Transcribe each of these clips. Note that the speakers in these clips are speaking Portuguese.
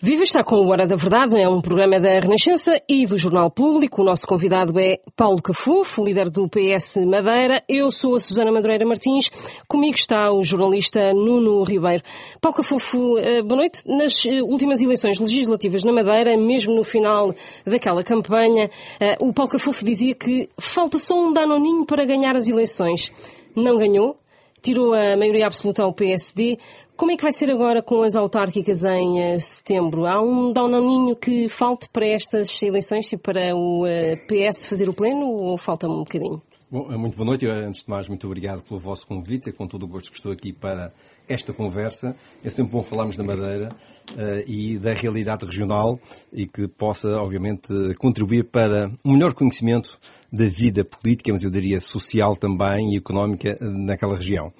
Viva está com o Hora da Verdade, é um programa da Renascença e do Jornal Público. O nosso convidado é Paulo Cafufo, líder do PS Madeira. Eu sou a Susana Madureira Martins. Comigo está o jornalista Nuno Ribeiro. Paulo Cafufo, eh, boa noite. Nas eh, últimas eleições legislativas na Madeira, mesmo no final daquela campanha, eh, o Paulo Cafufo dizia que falta só um danoninho para ganhar as eleições. Não ganhou, tirou a maioria absoluta ao PSD. Como é que vai ser agora com as autárquicas em uh, setembro? Há um danoninho que falte para estas eleições e para o uh, PS fazer o pleno ou falta um bocadinho? Bom, muito boa noite. Antes de mais, muito obrigado pelo vosso convite. É com todo o gosto que estou aqui para esta conversa. É sempre bom falarmos da Madeira uh, e da realidade regional e que possa, obviamente, contribuir para um melhor conhecimento da vida política, mas eu diria social também e económica naquela região.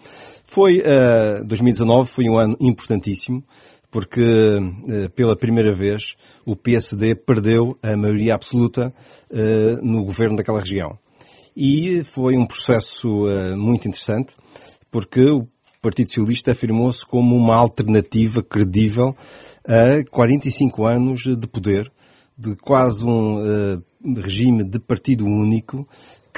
Foi, uh, 2019 foi um ano importantíssimo, porque uh, pela primeira vez o PSD perdeu a maioria absoluta uh, no governo daquela região. E foi um processo muito interessante, porque o Partido Socialista afirmou-se como uma alternativa credível a 45 anos de poder, de quase um regime de partido único,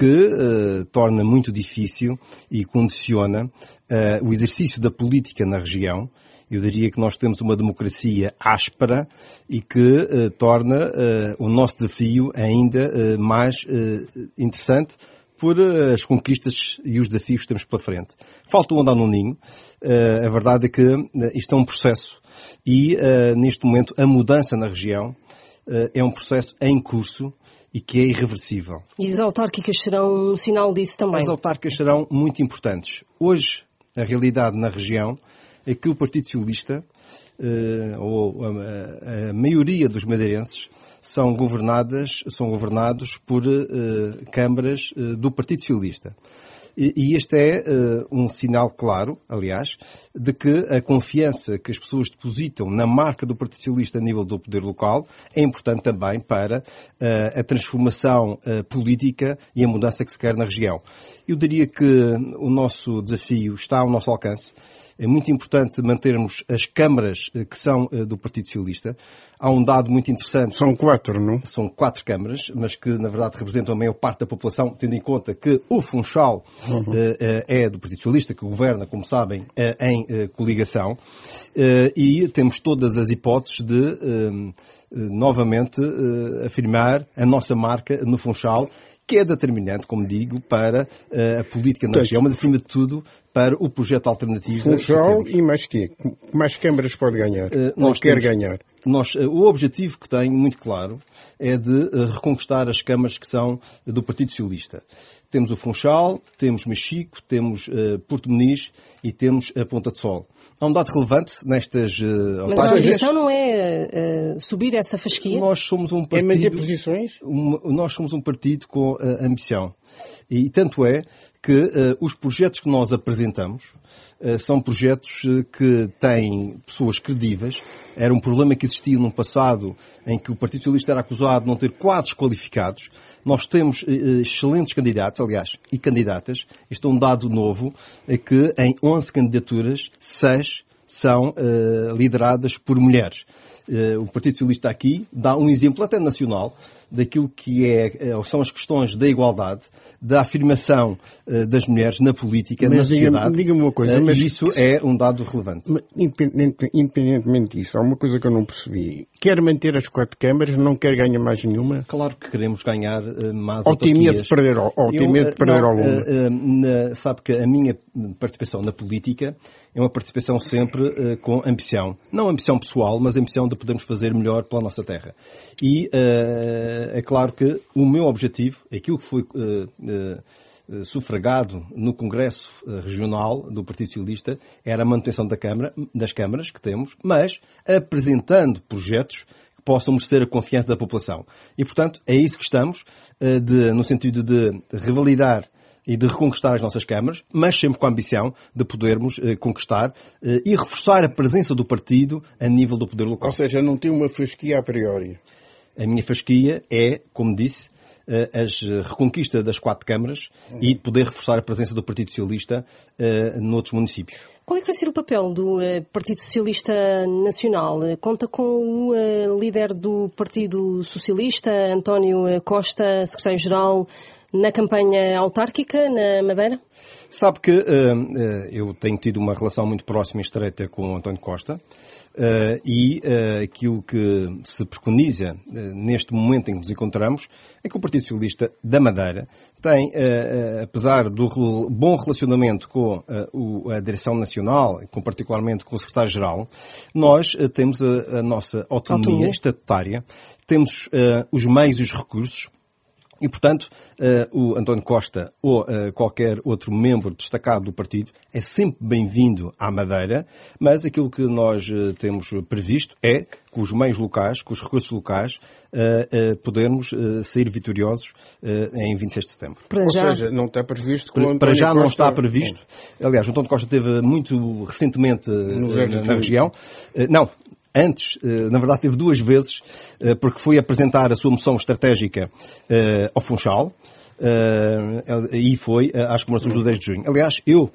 que uh, torna muito difícil e condiciona uh, o exercício da política na região. Eu diria que nós temos uma democracia áspera e que uh, torna o nosso desafio ainda mais interessante por as conquistas e os desafios que temos pela frente. Falta andar no ninho. a verdade é que isto é um processo e, neste momento, a mudança na região é um processo em curso e que é irreversível. E as autárquicas serão um sinal disso também? As autárquicas serão muito importantes. Hoje, a realidade na região é que o Partido Socialista, eh, ou a, maioria dos madeirenses, são governadas, são governados por eh, câmaras eh, do Partido Socialista. E este é uh, um sinal claro, aliás, de que a confiança que as pessoas depositam na marca do Partido Socialista a nível do poder local é importante também para uh, a transformação uh, política e a mudança que se quer na região. Eu diria que o nosso desafio está ao nosso alcance. É muito importante mantermos as câmaras que são do Partido Socialista. Há um dado muito interessante. São quatro, não? São quatro câmaras, mas que na verdade representam a maior parte da população, tendo em conta que o Funchal uhum. uh, é do Partido Socialista, que governa, como sabem, em coligação, e temos todas as hipóteses de novamente afirmar a nossa marca no Funchal que é determinante, como digo, para uh, a política na região, mas acima de tudo para o projeto alternativo. Funchal e mais quê? Mais câmaras pode ganhar? Uh, nós quer temos, ganhar? Nós, uh, o objetivo que tenho, muito claro, é de reconquistar as câmaras que são do Partido Socialista. Temos o Funchal, temos Mexico, temos Porto Muniz e temos a Ponta de Sol. Há um dado relevante nestas uh, Mas a ambição não é uh, subir essa fasquia? Nós somos um partido... É manter posições? Um, nós somos um partido com uh, ambição. E tanto é que uh, os projetos que nós apresentamos uh, são projetos que têm pessoas credíveis. Era um problema que existia no passado em que o Partido Socialista era acusado de não ter quadros qualificados. Nós temos excelentes candidatos, aliás, e candidatas. Isto é um dado novo, é que em 11 candidaturas, 6 são lideradas por mulheres. o Partido Socialista aqui dá um exemplo até nacional daquilo que é, são as questões da igualdade, da afirmação uh, das mulheres na política, mas na sociedade. Diga-me uma coisa, uh, mas isso é um dado relevante. independentemente disso, há uma coisa que eu não percebi. Quer manter as quatro câmaras, não quer ganhar mais nenhuma? Claro que queremos ganhar mais Ou tem medo de perder, ou tem medo de perder ao longo? sabe que a minha participação na política é uma participação sempre uh, com ambição. Não ambição pessoal, mas ambição de podermos fazer melhor pela nossa terra. E uh, é claro que o meu objetivo, aquilo que foi uh, sufragado no Congresso Regional do Partido Socialista, era a manutenção da Câmara, das câmaras que temos, mas apresentando projetos que possam merecer a confiança da população. E, portanto, é isso que estamos, de, no sentido de revalidar e de reconquistar as nossas câmaras, mas sempre com a ambição de podermos eh, conquistar eh, e reforçar a presença do partido a nível do poder local. Ou seja, não tem uma fasquia a priori. A minha fasquia é, como disse, as reconquista das quatro câmaras e poder reforçar a presença do Partido Socialista noutros municípios. Qual é que vai ser o papel do Partido Socialista Nacional? Conta com o líder do Partido Socialista, António Costa, secretário-geral, na campanha autárquica na Madeira? Sabe que uh, uh, eu tenho tido uma relação muito próxima e estreita com o António Costa. Uh, e uh, aquilo que se preconiza uh, neste momento em que nos encontramos é que o Partido Socialista da Madeira tem, apesar do bom relacionamento com o, a Direção Nacional, com particularmente com o Secretário-Geral, nós temos a, a, nossa autonomia, autonomia. estatutária, temos os meios e os recursos e, portanto, uh, o António Costa ou uh, qualquer outro membro destacado do partido é sempre bem-vindo à Madeira, mas aquilo que nós uh, temos previsto é, com os meios locais, com os recursos locais, podermos sair vitoriosos em 26 de setembro. Para já... Ou seja, não está previsto para, para já Costa... não está previsto. Aliás, o António Costa esteve muito recentemente na, na região. Não, antes, eh, na verdade teve duas vezes, eh, porque foi apresentar a sua moção estratégica eh, ao Funchal, e foi às comemorações do 10 de junho. Aliás, eu,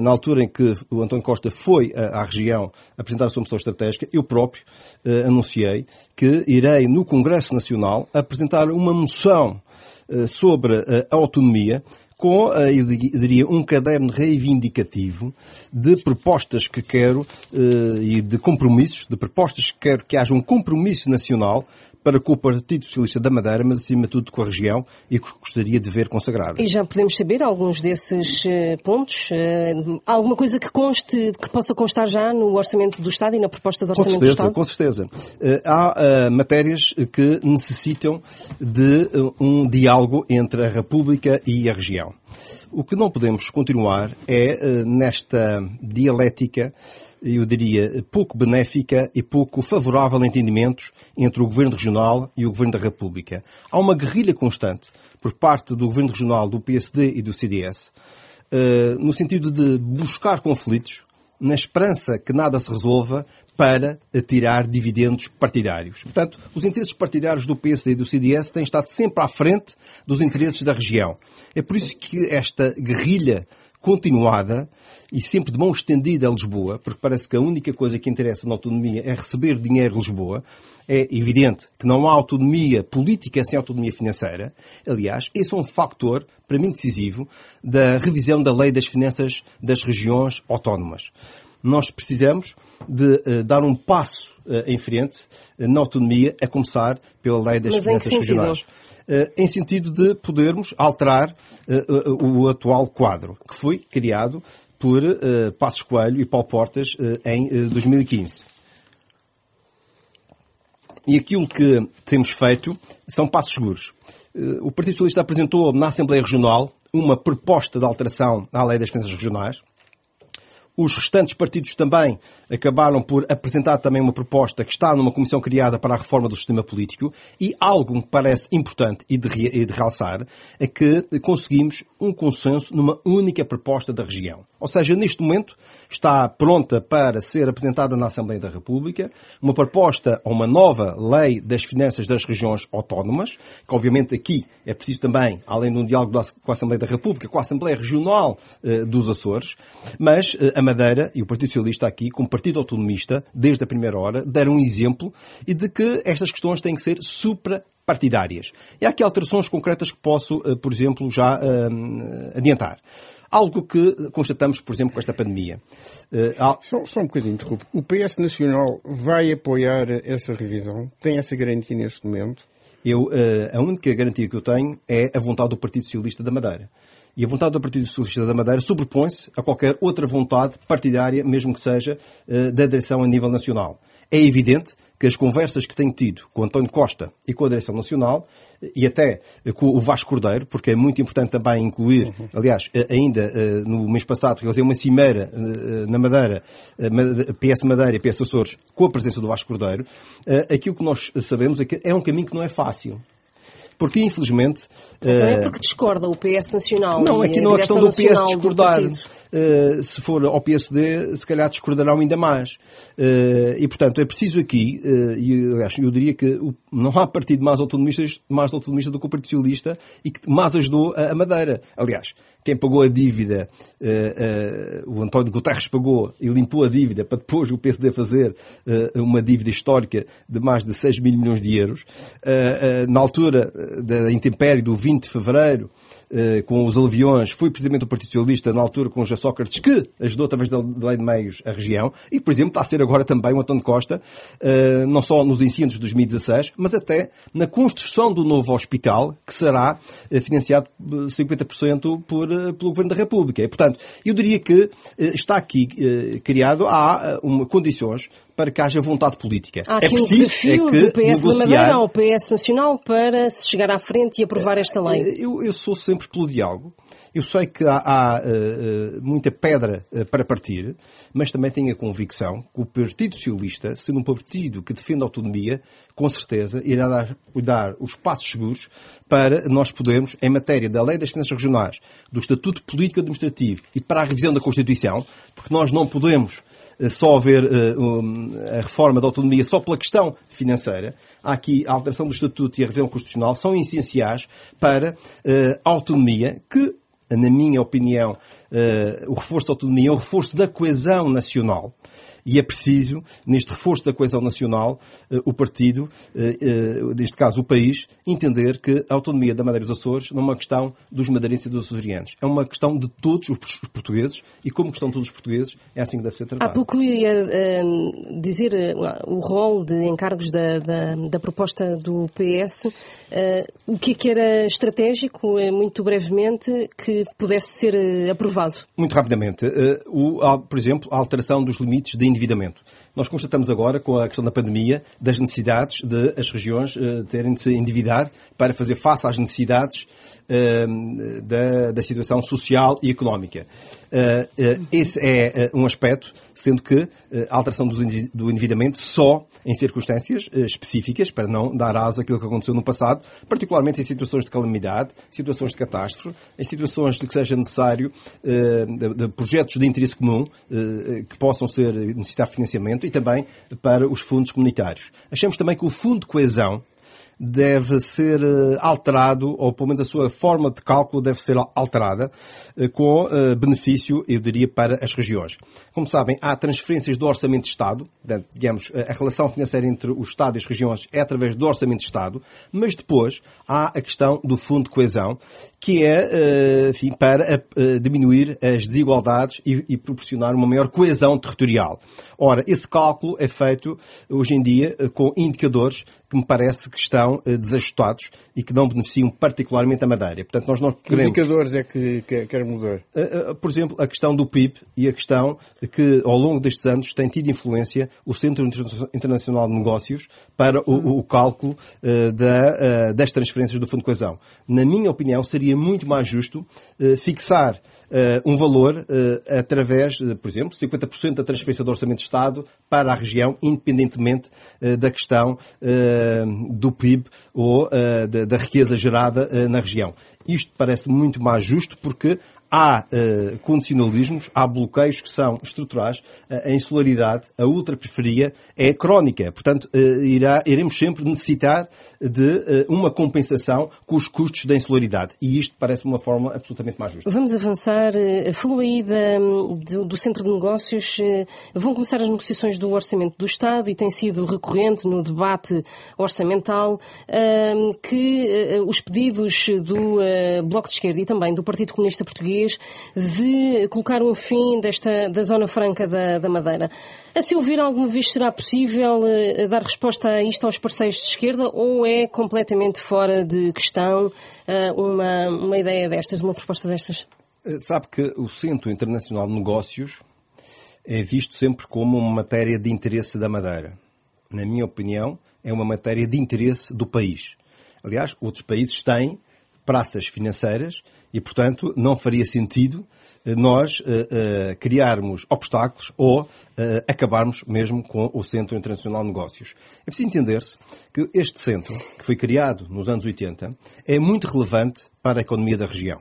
na altura em que o António Costa foi à região apresentar a sua moção estratégica, eu próprio anunciei que irei no Congresso Nacional apresentar uma moção sobre a autonomia com, eh, eu diria, um caderno reivindicativo de propostas que quero eh, e de compromissos, de propostas que quero que haja um compromisso nacional para com o Partido Socialista da Madeira, mas acima de tudo com a região e que gostaria de ver consagrado. E já podemos saber alguns desses uh, pontos? Uh, alguma coisa que conste, que possa constar já no orçamento do Estado e na proposta de orçamento certeza, do Estado? Com certeza. Uh, há matérias que necessitam de um diálogo entre a República e a região. O que não podemos continuar é nesta dialética eu diria, pouco benéfica e pouco favorável a entendimentos entre o Governo Regional e o Governo da República. Há uma guerrilha constante por parte do Governo Regional, do PSD e do CDS, eh, no sentido de buscar conflitos, na esperança que nada se resolva, para tirar dividendos partidários. Portanto, os interesses partidários do PSD e do CDS têm estado sempre à frente dos interesses da região. É por isso que esta guerrilha continuada e sempre de mão estendida a Lisboa, porque parece que a única coisa que interessa na autonomia é receber dinheiro de Lisboa. É evidente que não há autonomia política sem autonomia financeira. Aliás, esse é um fator, para mim, decisivo da revisão da lei das finanças das regiões autónomas. Nós precisamos de uh, dar um passo uh, em frente uh, na autonomia, a começar pela lei das Mas finanças regionais. Em sentido de podermos alterar o atual quadro, que foi criado por Passos Coelho e Paulo Portas em uh, 2015. E aquilo que temos feito são passos seguros. o Partido Socialista apresentou na Assembleia Regional uma proposta de alteração à Lei das Finanças Regionais, os restantes partidos também acabaram por apresentar também uma proposta que está numa comissão criada para a reforma do sistema político e algo que parece importante e de, e de realçar é que conseguimos um consenso numa única proposta da região. Ou seja, neste momento está pronta para ser apresentada na Assembleia da República uma proposta a uma nova lei das finanças das regiões autónomas, que obviamente aqui é preciso também, além de um diálogo com a Assembleia da República, com a Assembleia Regional eh, dos Açores, mas eh, a Madeira e o Partido Socialista aqui, como partido autonomista, desde a primeira hora, deram um exemplo e de que estas questões têm que ser supra partidárias. E há aqui alterações concretas que posso, eh, por exemplo, já uh, adiantar. Algo que constatamos, por exemplo, com esta pandemia. Uh, só, só, um bocadinho, desculpe. O PS Nacional vai apoiar essa revisão? Tem essa garantia neste momento? Eu, a única garantia que eu tenho é a vontade do Partido Socialista da Madeira. E a vontade do Partido Socialista da Madeira sobrepõe-se a qualquer outra vontade partidária, mesmo que seja da direção a nível nacional. É evidente que as conversas que tenho tido com António Costa e com a Direção Nacional e até com o Vasco Cordeiro, porque é muito importante também incluir, uhum. aliás, ainda eh, no mês passado realizei uma cimeira eh, na Madeira, eh, PS Madeira e PS Açores, com a presença do Vasco Cordeiro, aquilo que nós sabemos é que é um caminho que não é fácil. Porque, infelizmente... Então é porque discorda o PS Nacional Não, aqui não é questão do PS discordar. Do uh, se for ao PSD, se calhar discordarão ainda mais. Uh, e, portanto, é preciso aqui, e aliás, eu diria que não há partido mais autonomista, mais autonomista do que o Partido Socialista e que mais ajudou a Madeira. Aliás, quem pagou a dívida, uh, uh, o António Guterres pagou e limpou a dívida para depois o PSD fazer uh, uma dívida histórica de mais de 6 mil milhões de euros. na altura da intempérie do 20 de fevereiro, com os aluviões foi precisamente o Partido Socialista, na altura com o José Sócrates, que ajudou através da Lei de Meios a região, e, por exemplo, está a ser agora também o António Costa, não só nos incêndios de 2016, mas até na construção do novo hospital, que será financiado 50% por, pelo Governo da República. E, portanto, eu diria que está aqui criado, há uma, condições para que haja vontade política. Há aqui é preciso, um desafio é do PS negociar... da Madeira ao PS Nacional para se chegar à frente e aprovar esta lei. Eu, eu sou sempre pelo diálogo. Eu sei que há, há uh, muita pedra uh, para partir, mas também tenho a convicção que o Partido Socialista, sendo um partido que defende a autonomia, com certeza irá dar, dar os passos seguros para nós podermos, em matéria da Lei das Finanças Regionais, do Estatuto Político Administrativo e para a revisão da Constituição, porque nós não podemos eh, só ver uh, a reforma da autonomia só pela questão financeira. Há aqui a alteração do Estatuto e a revisão constitucional são essenciais para uh, a autonomia que, na minha opinião, uh, o reforço da autonomia um reforço da coesão nacional. E é preciso, neste reforço da coesão nacional, eh, o partido, eh, eh, neste caso o país, entender que a autonomia da Madeira dos Açores não é uma questão dos madeirenses e dos açorianos. É uma questão de todos os portugueses e, como questão de todos os portugueses, é assim que deve ser tratada. Há pouco ia uh, dizer uh, o rol de encargos da, da, da proposta do PS. Uh, o que é que era estratégico, muito brevemente, que pudesse ser aprovado? Muito rapidamente. O, por exemplo, a alteração dos limites de endividamento. Nós constatamos agora, com a questão da pandemia, das necessidades de as regiões uh, terem de se endividar para fazer face às necessidades uh, da, da, situação social e económica. Uh, esse é um aspecto, sendo que a alteração do endividamento só em circunstâncias específicas, para não dar asa àquilo que aconteceu no passado, particularmente em situações de calamidade, situações de catástrofe, em situações de que seja necessário de projetos de interesse comum que possam ser necessitar financiamento e também para os fundos comunitários. Achamos também que o Fundo de Coesão deve ser eh, alterado, ou pelo menos a sua forma de cálculo deve ser alterada, eh, com eh, benefício, eu diria, para as regiões. Como sabem, há transferências do Orçamento de Estado, digamos, a relação financeira entre o Estado e as regiões é através do Orçamento de Estado, mas depois há a questão do Fundo de Coesão, que é, enfim, para diminuir as desigualdades e proporcionar uma maior coesão territorial. Ora, esse cálculo é feito hoje em dia com indicadores que me parece que estão uh, desajustados e que não beneficiam particularmente a Madeira. Portanto, nós não queremos... Que indicadores é que quer mudar? Uh, uh, por exemplo, a questão do PIB e a questão que, ao longo destes anos, tem tido influência o Centro Internacional de Negócios para o, o cálculo da, das transferências do Fundo de Coesão. Na minha opinião, seria muito mais justo fixar uh, um valor uh, através, de, por exemplo, 50% da transferência do Orçamento de Estado para a região, independentemente uh, da questão do PIB ou da, da, riqueza gerada na região. Isto parece muito mais justo porque há uh, condicionalismos, há bloqueios que são estruturais, uh, a insularidade, a ultraperiferia é crónica. Portanto, uh, irá, iremos sempre necessitar de uma compensação com os custos da insularidade. E isto parece uma forma absolutamente mais justa. Vamos avançar. Falou aí da, do, do, Centro de Negócios. Vão começar as negociações do Orçamento do Estado e tem sido recorrente no debate orçamental que os pedidos do Bloco de Esquerda e também do Partido Comunista Português de colocar um fim desta, da Zona Franca da, da Madeira. A se ouvir alguma vez será possível uh, dar resposta a isto aos parceiros de esquerda ou é completamente fora de questão uh, uma, uma ideia destas, uma proposta destas? Eh, sabe que o Centro Internacional de Negócios é visto sempre como uma matéria de interesse da Madeira. Na minha opinião, é uma matéria de interesse do país. Aliás, outros países têm praças financeiras e, portanto, não faria sentido eh, nós uh, uh, criarmos obstáculos ou uh, acabarmos mesmo com o Centro Internacional de Negócios. É preciso entender-se que este centro, que foi criado nos anos 80, é muito relevante para a economia da região.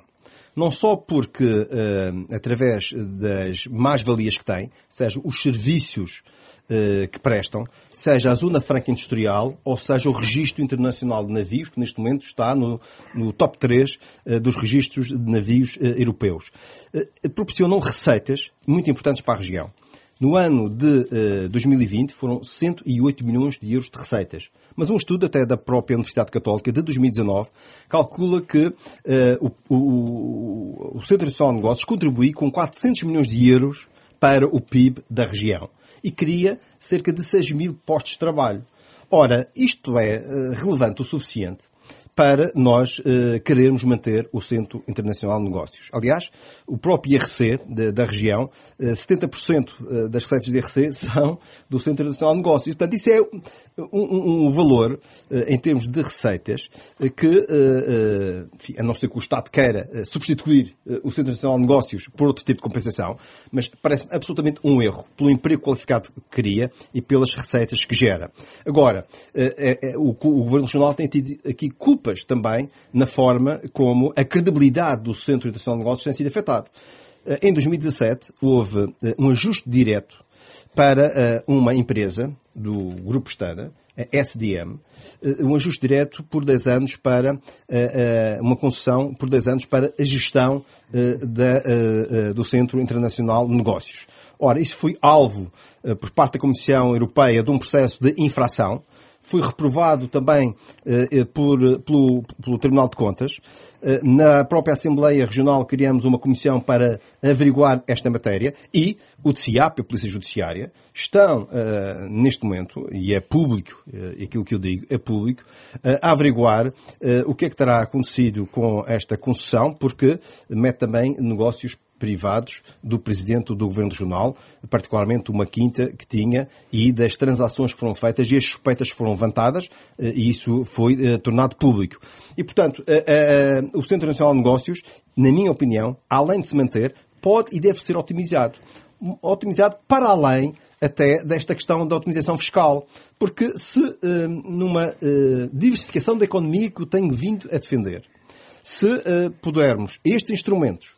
Não só porque, através das mais-valias que tem, seja os serviços que prestam, seja a Zona Franca Industrial, ou seja o Registro Internacional de Navios, que neste momento está no, no top 3 uh, dos registros de navios europeus. proporcionam receitas muito importantes para a região. No ano de 2020 foram 108 milhões de euros de receitas. Mas um estudo até da própria Universidade Católica de 2019 calcula que uh, o, o, o Centro Nacional de Negócios contribui com 400 milhões de euros para o PIB da região e cria cerca de 6 mil postos de trabalho. Ora, isto é uh, relevante o suficiente para nós uh, querermos manter o Centro Internacional de Negócios. Aliás, o próprio IRC de, da região, uh, 70% eh, das receitas de IRC são do Centro Internacional de Negócios. Portanto, isso é um, um, um valor, uh, em termos de receitas, que, enfim, a não ser que o Estado queira substituir o Centro Internacional de Negócios por outro tipo de compensação, mas parece absolutamente um erro, pelo emprego qualificado que cria e pelas receitas que gera. Agora, o, o Governo Regional tem tido aqui culpa também na forma como a credibilidade do Centro Internacional de Negócios tem sido afetado. Eh, em 2017, houve eh, um ajuste direto para eh, uma empresa do Grupo Estana, a SDM, um ajuste direto por 10 anos para uma concessão por 10 anos para a gestão do Centro Internacional de Negócios. Ora, isso foi alvo por parte da Comissão Europeia de um processo de infração foi reprovado também eh, eh, por, pelo, pelo, Tribunal de Contas. Eh, na própria Assembleia Regional criamos uma comissão para averiguar esta matéria e o TCIAP, a Polícia Judiciária, estão neste momento, e é público, aquilo que eu digo é público, a averiguar o que é que terá acontecido com esta concessão, porque mete também negócios privados do presidente do governo regional, particularmente uma quinta que tinha e das transações que foram feitas e as suspeitas que foram levantadas eh, e isso foi eh, tornado público. E, portanto, eh, o Centro Nacional de Negócios, na minha opinião, além de se manter, pode e deve ser otimizado. Otimizado para além até desta questão da otimização fiscal. Porque se numa diversificação da economia que eu tenho vindo a defender, se pudermos estes instrumentos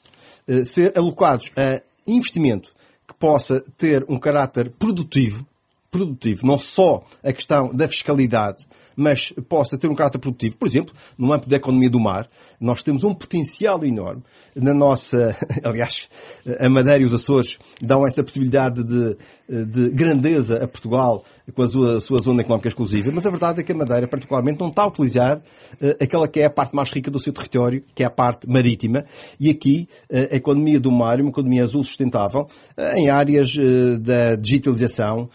ser alocados a investimento que possa ter um caráter produtivo, produtivo, não só a questão da fiscalidade, mas possa ter um caráter produtivo. Por exemplo, no âmbito da economia do mar, nós temos um potencial enorme na nossa. Aliás, a Madeira e os Açores dão essa possibilidade de, de grandeza a Portugal com a sua, a sua, zona económica exclusiva, mas a verdade é que a Madeira, particularmente, não está a utilizar uh, aquela que é a parte mais rica do seu território, que é a parte marítima, e aqui uh, a economia do mar, uma economia azul sustentável, uh, em áreas da digitalização,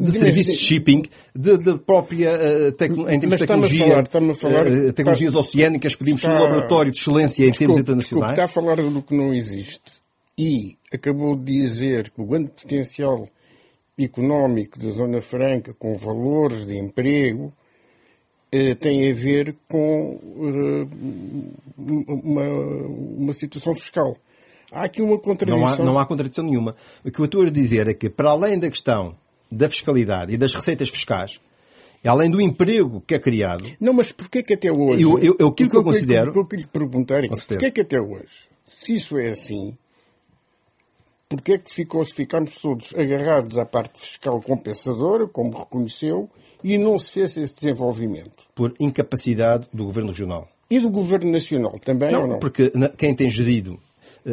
de serviços de shipping, de, de própria tecno, em termos de tecnologia, falar, a falar, tecnologias está, oceânicas, pedimos está, um laboratório de excelência em termos internacionais. Desculpe, está a falar do que não existe e acabou de dizer que o grande potencial económico da Zona Franca, com valores de emprego, eh, tem a ver com eh, uma, uma situação fiscal. Há aqui uma contradição. Não há, não há contradição nenhuma. O que eu estou a dizer é que, para além da questão da fiscalidade e das receitas fiscais, além do emprego que é criado. Não, mas porquê que até hoje. Eu, eu, eu, aquilo que eu, considero. O que eu queria lhe perguntar é porquê que até hoje, se isso é assim, porque é que ficou, se ficamos todos agarrados à parte fiscal compensadora, como reconheceu, e não se fez esse desenvolvimento? Por incapacidade do Governo Regional. E do Governo Nacional também não, ou não? Porque quem tem gerido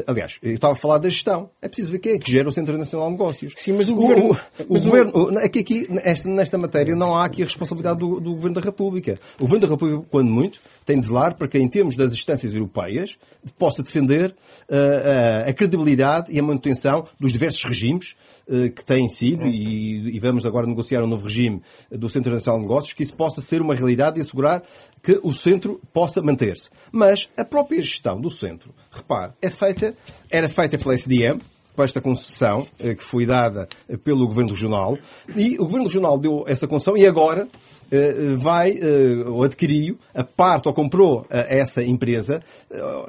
Aliás, eu estava a falar da gestão. É preciso ver quem é que gera o Centro Nacional de Negócios. Sim, mas o, o governo. O, o governo aqui, aqui nesta, nesta matéria, não há aqui a responsabilidade do, do, Governo da República. O Governo da República, quando muito, tem de zelar para que, em termos das instâncias europeias, possa defender uh, a credibilidade e a manutenção dos diversos regimes uh, que têm sido, e, e, vamos agora negociar um novo regime do Centro Nacional de Negócios, que isso possa ser uma realidade e assegurar que o centro possa manter-se. Mas a própria gestão do centro, repare, é feita, era feita pela SDM, para esta concessão eh, que foi dada pelo Governo Regional e o Governo Regional deu essa concessão e agora eh, vai eh, ou adquiriu a parte ou comprou essa empresa,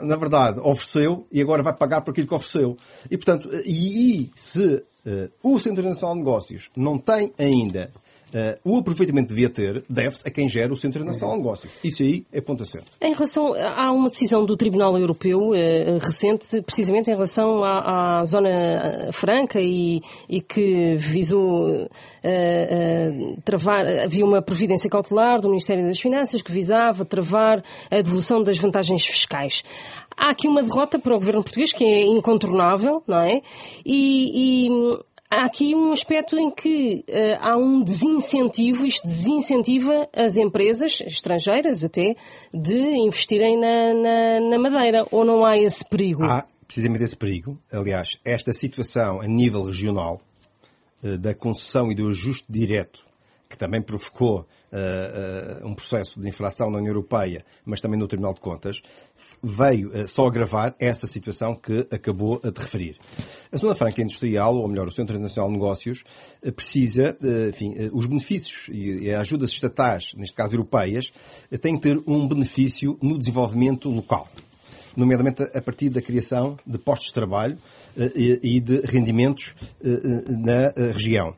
na verdade ofereceu e agora vai pagar por aquilo que ofereceu. E portanto, e, e se o Centro Internacional de Negócios não tem ainda Uh, o aproveitamento devia ter deve-se a quem gera o Centro Nacional de Negócios. Isso aí é ponto certo. Em relação, há uma decisão do Tribunal Europeu uh, recente, precisamente em relação à, à Zona Franca e, e que visou uh, travar, havia uma providência cautelar do Ministério das Finanças que visava travar a devolução das vantagens fiscais. Há aqui uma derrota para o governo português que é incontornável, não é? E, e há aqui um aspecto em que uh, há um desincentivo, isto desincentiva as empresas, estrangeiras até, de investirem na, na, na Madeira. Ou não há esse perigo? Há precisamente esse perigo. Aliás, esta situação a nível regional, uh, da concessão e do ajuste direto, que também provocou uh, um processo de inflação na União Europeia, mas também no Tribunal de Contas, veio uh, só agravar essa situação que acabou de referir. A Zona Franca Industrial, ou melhor, o Centro Internacional de Negócios, precisa, enfim, os benefícios e as ajudas estatais, neste caso europeias, têm que ter um benefício no desenvolvimento local nomeadamente a partir da criação de postos de trabalho e de rendimentos na região.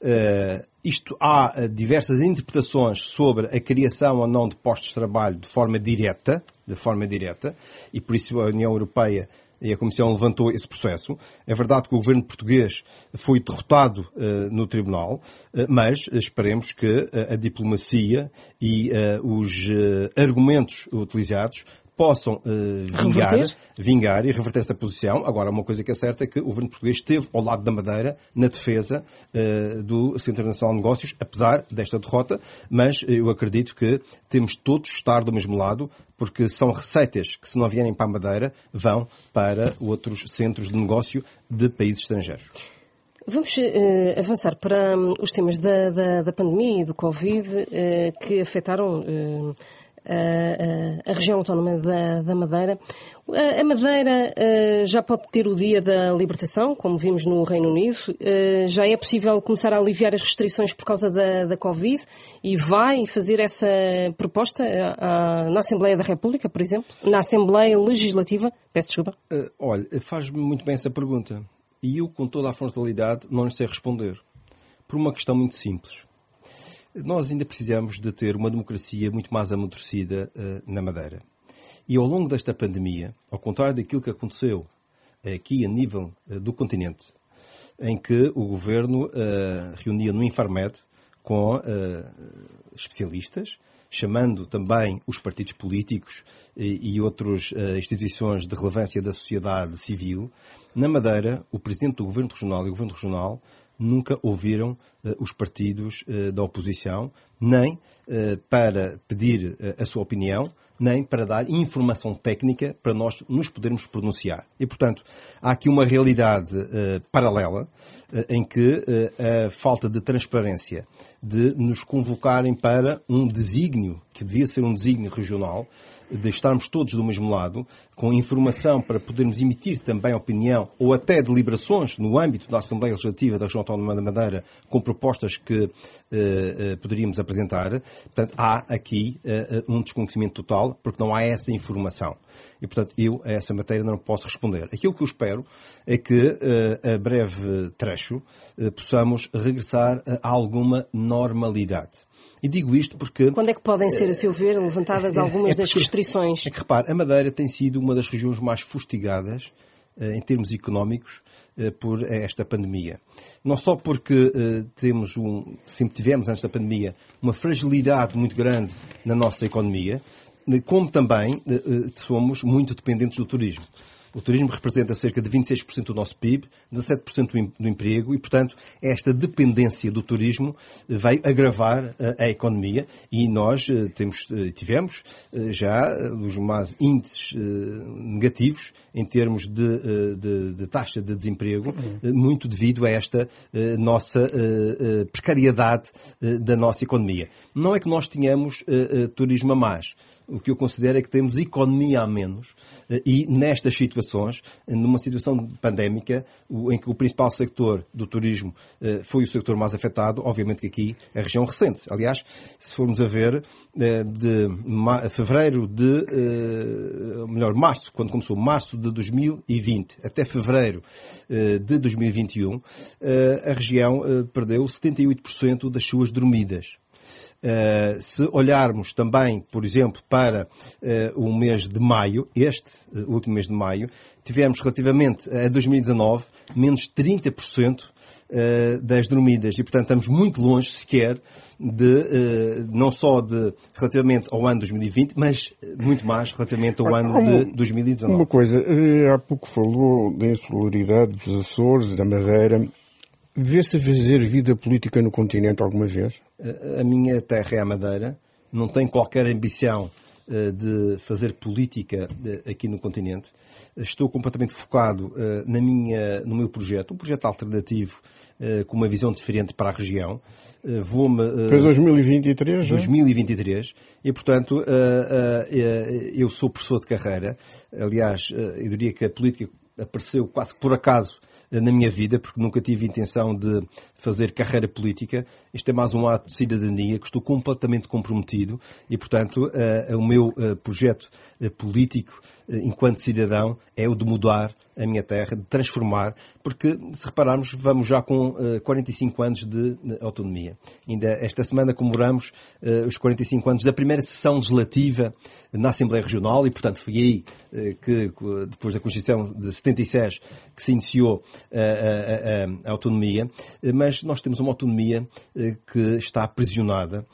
Uh, isto há uh, diversas interpretações sobre a criação ou não de postos de trabalho de forma direta, de forma direta, e por isso a União Europeia e a Comissão levantou esse processo. É verdade que o governo português foi derrotado uh, no Tribunal, mas esperemos que a diplomacia e os argumentos utilizados possam uh, vingar, vingar e reverter essa posição. Agora, uma coisa que é certa é que o governo português esteve ao lado da Madeira na defesa uh, do Centro Nacional de Negócios, apesar desta derrota, mas eu acredito que temos todos estar do mesmo lado, porque são receitas que, se não vierem para a Madeira, vão para outros centros de negócio de países estrangeiros. Vamos uh, avançar para um, os temas da, da, da, pandemia e do Covid que afetaram uh, a, região autónoma da, da Madeira. A, Madeira uh, já pode ter o dia da libertação, como vimos no Reino Unido. Uh, já é possível começar a aliviar as restrições por causa da, da Covid e vai fazer essa proposta na Assembleia da República, por exemplo? Na Assembleia Legislativa? Peço desculpa. olha, faz-me muito bem essa pergunta. E eu, com toda a frontalidade, não lhe sei responder. Por uma questão muito simples nós ainda precisamos de ter uma democracia muito mais amadurecida uh, na Madeira. E ao longo desta pandemia, ao contrário daquilo que aconteceu aqui a nível uh, do continente, em que o governo uh, reunia no Infarmed com especialistas, chamando também os partidos políticos e, e outras instituições de relevância da sociedade civil, na Madeira, o presidente do governo regional e o governo regional nunca ouviram uh, os partidos uh, da oposição, nem uh, para pedir a sua opinião, nem para dar informação técnica para nós nos podermos pronunciar. E, portanto, há aqui uma realidade paralela em que a falta de transparência de nos convocarem para um desígnio, que devia ser um desígnio regional, de estarmos todos do mesmo lado, com informação para podermos emitir também opinião ou até deliberações no âmbito da Assembleia Legislativa da Região Autónoma da Madeira com propostas que uh, uh, poderíamos apresentar. Portanto, há aqui uh, um desconhecimento total porque não há essa informação. E, portanto, eu a essa matéria não posso responder. Aquilo que eu espero é que, a breve trecho, possamos regressar a alguma normalidade. E digo isto porque. Quando é que podem ser, a seu ver, levantadas é, algumas é porque, das restrições? É que, repare, a Madeira tem sido uma das regiões mais fustigadas eh, em termos económicos eh, por esta pandemia. Não só porque eh, temos um, sempre tivemos antes da pandemia uma fragilidade muito grande na nossa economia, como também somos muito dependentes do turismo. O turismo representa cerca de 26% do nosso PIB, 17% do emprego e, portanto, esta dependência do turismo vai agravar a, a economia e nós eh, temos, eh, tivemos eh, já os mais índices negativos em termos de, de, de taxa de desemprego, muito devido a esta nossa precariedade da nossa economia. Não é que nós tenhamos turismo a mais, o que eu considero é que temos economia a menos e nestas situações, numa situação pandémica, em que o principal sector do turismo foi o sector mais afetado, obviamente que aqui a região recente. Aliás, se formos a ver, de fevereiro de, melhor, março, quando começou março de 2020 até fevereiro de 2021, a região perdeu 78% das suas dormidas. Uh, se olharmos também, por exemplo, para uh, o mês de maio, este uh, último mês de maio, tivemos relativamente a 2019 menos 30% das dormidas e, portanto, estamos muito longe sequer de, não só de relativamente ao ano 2020, mas muito mais relativamente ao ano uma, de 2019. Uma coisa, há pouco falou da insularidade dos Açores, da Madeira. Vê-se a fazer vida política no continente alguma vez? A minha terra é a Madeira, não tenho qualquer ambição eh, de fazer política eh, aqui no continente. Estou completamente focado eh, na minha, no meu projeto, um projeto alternativo com uma visão diferente para a região. Vou-me. Para 2023, 2023. E, portanto, eu sou professor de carreira. Aliás, eu diria que a política apareceu quase por acaso na minha vida, porque nunca tive intenção de fazer carreira política. Isto é mais um ato de cidadania que estou completamente comprometido e, portanto, uh, o meu uh, projeto uh, político enquanto cidadão é o de mudar a minha terra, de transformar, porque se repararmos, vamos já com uh, 45 anos de, autonomia. Ainda esta semana comemoramos os 45 anos da primeira sessão legislativa na Assembleia Regional e, portanto, foi aí que, depois da Constituição de 76, que se iniciou a, a, a, autonomia. Mas nós temos uma autonomia que está aprisionada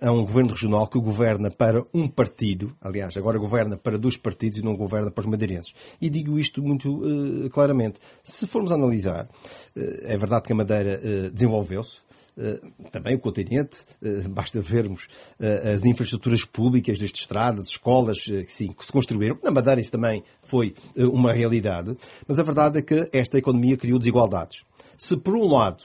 a um governo regional que governa para um partido, aliás, agora governa para dois partidos e não governa para os madeirenses. E digo isto muito uh, claramente. Se formos analisar, é verdade que a Madeira desenvolveu-se, também o continente, basta vermos as infraestruturas públicas destas estradas, escolas sim, que se construíram. Na Madeira isso também foi uma realidade, mas a verdade é que esta economia criou desigualdades. Se, por um lado,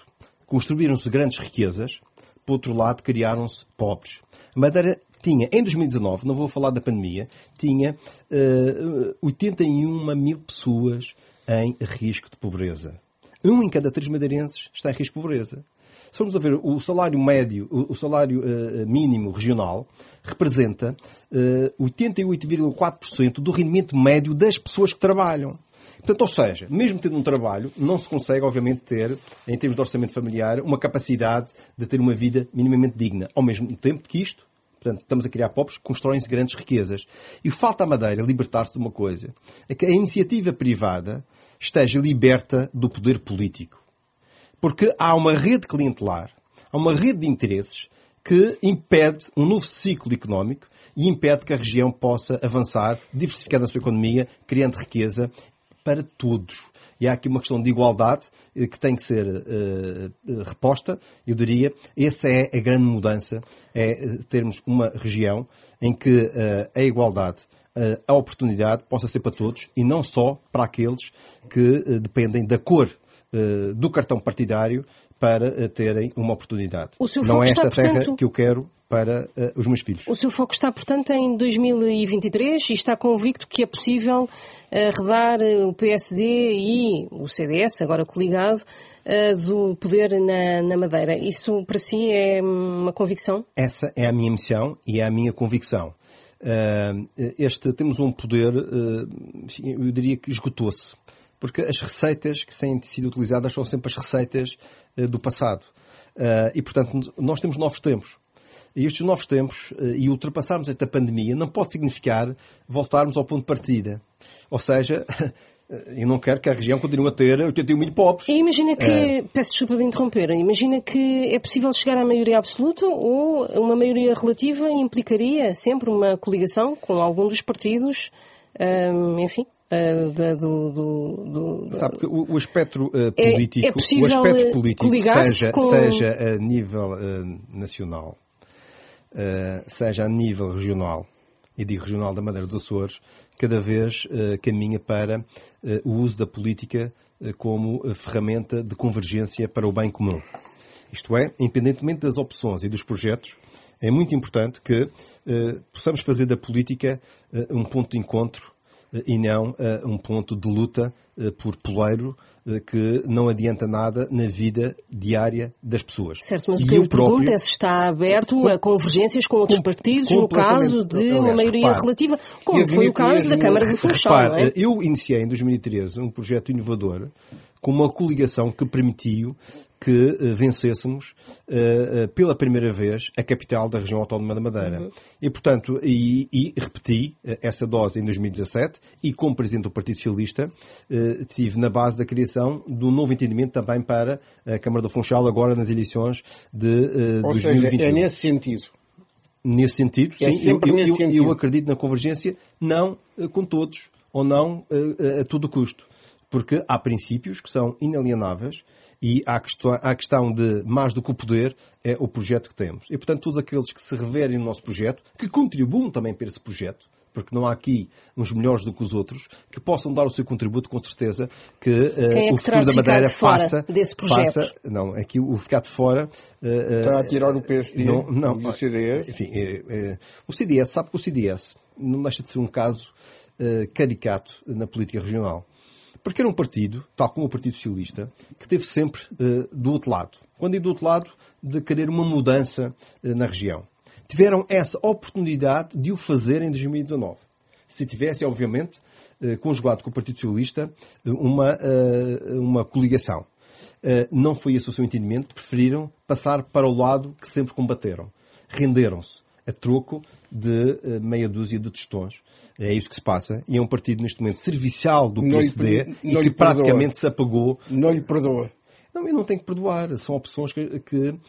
construíram-se grandes riquezas, por outro lado, criaram-se pobres. Madeira tinha, em 2019, não vou falar da pandemia, tinha uh, eh, 81 mil pessoas em risco de pobreza. Um em cada três madeirenses está em risco de pobreza. Se formos a ver o salário médio, o, salário uh, mínimo regional, representa uh, eh, 88,4% do rendimento médio das pessoas que trabalham. Portanto, ou seja, mesmo tendo um trabalho, não se consegue, obviamente, ter, em termos de orçamento familiar, uma capacidade de ter uma vida minimamente digna. Ao mesmo tempo que isto, portanto, estamos a criar pobres, constroem-se grandes riquezas. E falta à Madeira libertar-se de uma coisa, é que a iniciativa privada esteja liberta do poder político. Porque há uma rede clientelar, há uma rede de interesses que impede um novo ciclo económico e impede que a região possa avançar, diversificando a sua economia, criando riqueza para todos. E há aqui uma questão de igualdade eh, que tem que ser uh, reposta. Eu diria, essa é a grande mudança, é termos uma região em que a igualdade, a oportunidade possa ser para todos e não só para aqueles que dependem da cor do cartão partidário para terem uma oportunidade. não é esta está, terra portanto... que eu quero para uh, os meus filhos. O seu foco está, portanto, em 2023 e está convicto que é possível arredar eh, o PSD e o CDS, agora coligado, uh, do poder na, na, Madeira. Isso para si é uma convicção? Essa é a minha missão e é a minha convicção. Uh, este, temos um poder, eu diria que esgotou-se. Porque as receitas que têm sido utilizadas são sempre as receitas do passado. e, portanto, nós temos novos tempos. E estes novos tempos eh, e ultrapassarmos esta pandemia não pode significar voltarmos ao ponto de partida. Ou seja, eu não quero que a região continue a ter 81 mil pobres. E imagina que, é... peço desculpa de interromper, imagina que é possível chegar à maioria absoluta ou uma maioria relativa implicaria sempre uma coligação com algum dos partidos, hum, enfim, da, do, do, do, Sabe que o, o espectro uh, político, é, é o espectro político seja, com... seja a nível uh, nacional eh, seja a nível regional, e digo regional da Madeira dos Açores, cada vez uh, caminha para uh, o uso da política como ferramenta de convergência para o bem comum. Isto é, independentemente das opções e dos projetos, É muito importante que possamos fazer da política um ponto de encontro e não um ponto de luta por poleiro que não adianta nada na vida diária das pessoas. Certo, mas o que eu, próprio... pergunto é se está aberto a convergências com outros partidos no caso de aliás, uma maioria repare, relativa, como foi o caso da Câmara de Funchal. é? Eu iniciei em 2013 um projeto inovador com uma coligação que permitiu que uh, vencêssemos uh, uh, pela primeira vez a capital da região autónoma da Madeira. Uhum. E, portanto, e, e repeti essa dose em 2017 e, como Presidente do Partido Socialista, tive na base da criação do novo entendimento também para a Câmara do Funchal, agora nas eleições de Ou 2021. Seja, é nesse sentido. Nesse sentido, é sim. Eu, nesse eu, sentido. eu, acredito na convergência, não com todos, ou não a todo custo. Porque há princípios que são inalienáveis e há questão, há questão de mais do que o poder é o projeto que temos. E, portanto, todos aqueles que se reverem no nosso projeto, que contribuam também para esse projeto, porque não há aqui uns melhores do que os outros, que possam dar o seu contributo, com certeza, que, uh, é que o futuro da Madeira de faça, desse projeto. faça. Não, aqui o ficar de fora. Uh, Está a tirar o PSD não, não, do CDS? Enfim, o CDS, sabe que o CDS não deixa de ser um caso caricato na política regional. Porque era um partido, tal como o Partido Socialista, que teve sempre uh, do outro lado. Quando digo do outro lado, de querer uma mudança uh, na região. Tiveram essa oportunidade de o fazer em 2019. Se tivesse, obviamente, uh, conjugado com o Partido Socialista uma, uma coligação. não foi esse o seu entendimento, preferiram passar para o lado que sempre combateram. Renderam-se a troco de meia dúzia de tostões é isso que se passa. E é um partido, neste momento, servicial do PSD lhe, e que praticamente se apagou. Não lhe perdoa. Não, eu não tenho que perdoar. São opções que, que uh,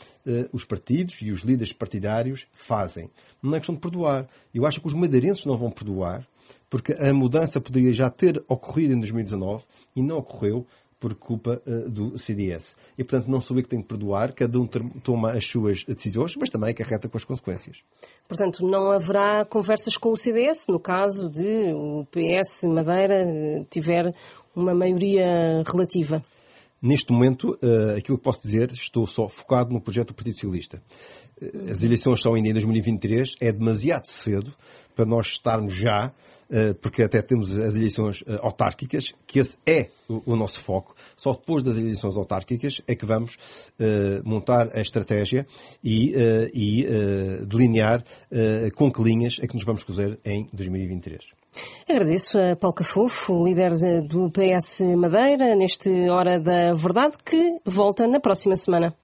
os partidos e os líderes partidários fazem. Não é questão de perdoar. Eu acho que os madeirenses não vão perdoar, porque a mudança poderia já ter ocorrido em 2019 e não ocorreu por culpa uh, do CDS. E, portanto, não sou eu que tenho que perdoar, cada um toma as suas decisões, mas também acarreta com as consequências. Portanto, não haverá conversas com o CDS no caso de o PS Madeira eh, tiver uma maioria relativa? Neste momento, uh, aquilo que posso dizer, estou só focado no projeto do Partido Socialista. As eleições são ainda em 2023, é demasiado cedo para nós estarmos já eh, porque até temos as eleições eh, autárquicas, que esse é o nosso foco. Só depois das eleições autárquicas é que vamos eh, montar a estratégia e, e delinear com que linhas é que nos vamos cozer em 2023. Agradeço a Paulo Cafofo, líder do PS Madeira, neste Hora da Verdade, que volta na próxima semana.